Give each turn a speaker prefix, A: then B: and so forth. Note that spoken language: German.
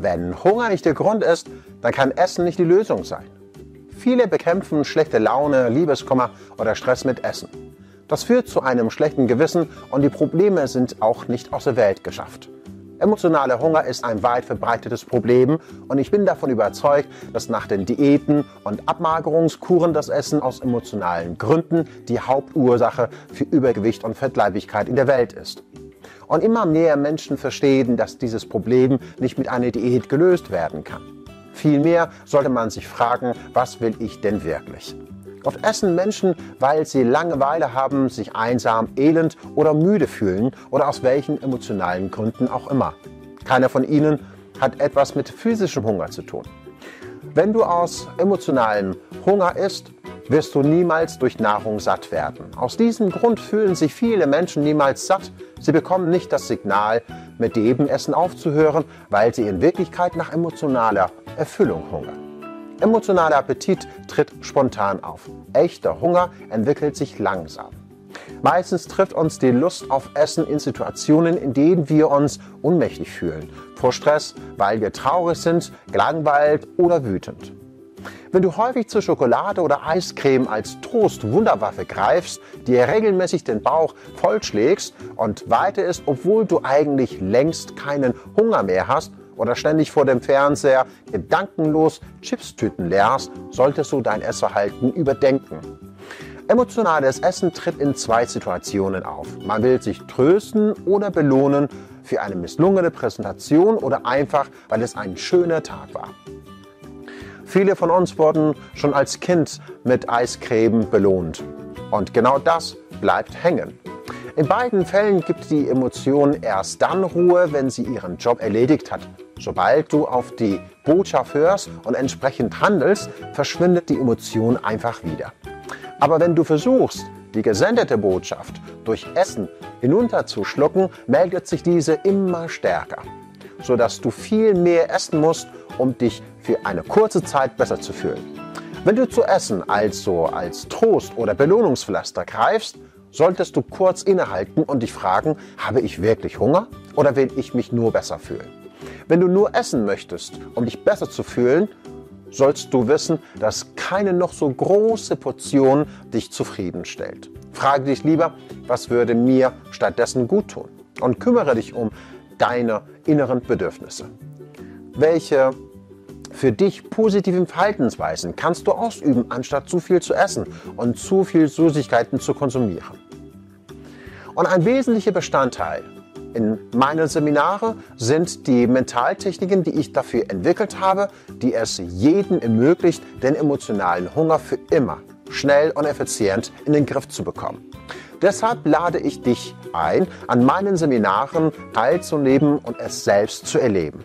A: Wenn Hunger nicht der Grund ist, dann kann Essen nicht die Lösung sein. Viele bekämpfen schlechte Laune, Liebeskummer oder Stress mit Essen. Das führt zu einem schlechten Gewissen und die Probleme sind auch nicht aus der Welt geschafft. Emotionaler Hunger ist ein weit verbreitetes Problem und ich bin davon überzeugt, dass nach den Diäten und Abmagerungskuren das Essen aus emotionalen Gründen die Hauptursache für Übergewicht und Fettleibigkeit in der Welt ist. Und immer mehr Menschen verstehen, dass dieses Problem nicht mit einer Diät gelöst werden kann. Vielmehr sollte man sich fragen, was will ich denn wirklich? Oft essen Menschen, weil sie Langeweile haben, sich einsam, elend oder müde fühlen oder aus welchen emotionalen Gründen auch immer. Keiner von ihnen hat etwas mit physischem Hunger zu tun. Wenn du aus emotionalem Hunger isst, wirst du niemals durch Nahrung satt werden. Aus diesem Grund fühlen sich viele Menschen niemals satt. Sie bekommen nicht das Signal, mit dem Essen aufzuhören, weil sie in Wirklichkeit nach emotionaler Erfüllung hungern. Emotionaler Appetit tritt spontan auf. Echter Hunger entwickelt sich langsam. Meistens trifft uns die Lust auf Essen in Situationen, in denen wir uns ohnmächtig fühlen. Vor Stress, weil wir traurig sind, gelangweilt oder wütend. Wenn du häufig zu Schokolade oder Eiscreme als Trost-Wunderwaffe greifst, dir regelmäßig den Bauch vollschlägst und weiter ist, obwohl du eigentlich längst keinen Hunger mehr hast oder ständig vor dem Fernseher gedankenlos Chipstüten leerst, solltest du dein Essverhalten überdenken. Emotionales Essen tritt in zwei Situationen auf. Man will sich trösten oder belohnen für eine misslungene Präsentation oder einfach, weil es ein schöner Tag war. Viele von uns wurden schon als Kind mit Eiscreme belohnt. Und genau das bleibt hängen. In beiden Fällen gibt die Emotion erst dann Ruhe, wenn sie ihren Job erledigt hat. Sobald du auf die Botschaft hörst und entsprechend handelst, verschwindet die Emotion einfach wieder. Aber wenn du versuchst, die gesendete Botschaft durch Essen hinunterzuschlucken, meldet sich diese immer stärker, sodass du viel mehr essen musst, um dich für eine kurze Zeit besser zu fühlen. Wenn du zu essen also als Trost oder Belohnungspflaster greifst, solltest du kurz innehalten und dich fragen, habe ich wirklich Hunger oder will ich mich nur besser fühlen? Wenn du nur essen möchtest, um dich besser zu fühlen, sollst du wissen, dass keine noch so große Portion dich zufriedenstellt. Frage dich lieber, was würde mir stattdessen gut tun? Und kümmere dich um deine inneren Bedürfnisse. Welche für dich positiven Verhaltensweisen kannst du ausüben, anstatt zu viel zu essen und zu viel Süßigkeiten zu konsumieren? Und ein wesentlicher Bestandteil in meinen Seminare sind die Mentaltechniken, die ich dafür entwickelt habe, die es jedem ermöglicht, den emotionalen Hunger für immer schnell und effizient in den Griff zu bekommen. Deshalb lade ich dich ein, an meinen Seminaren teilzunehmen und es selbst zu erleben.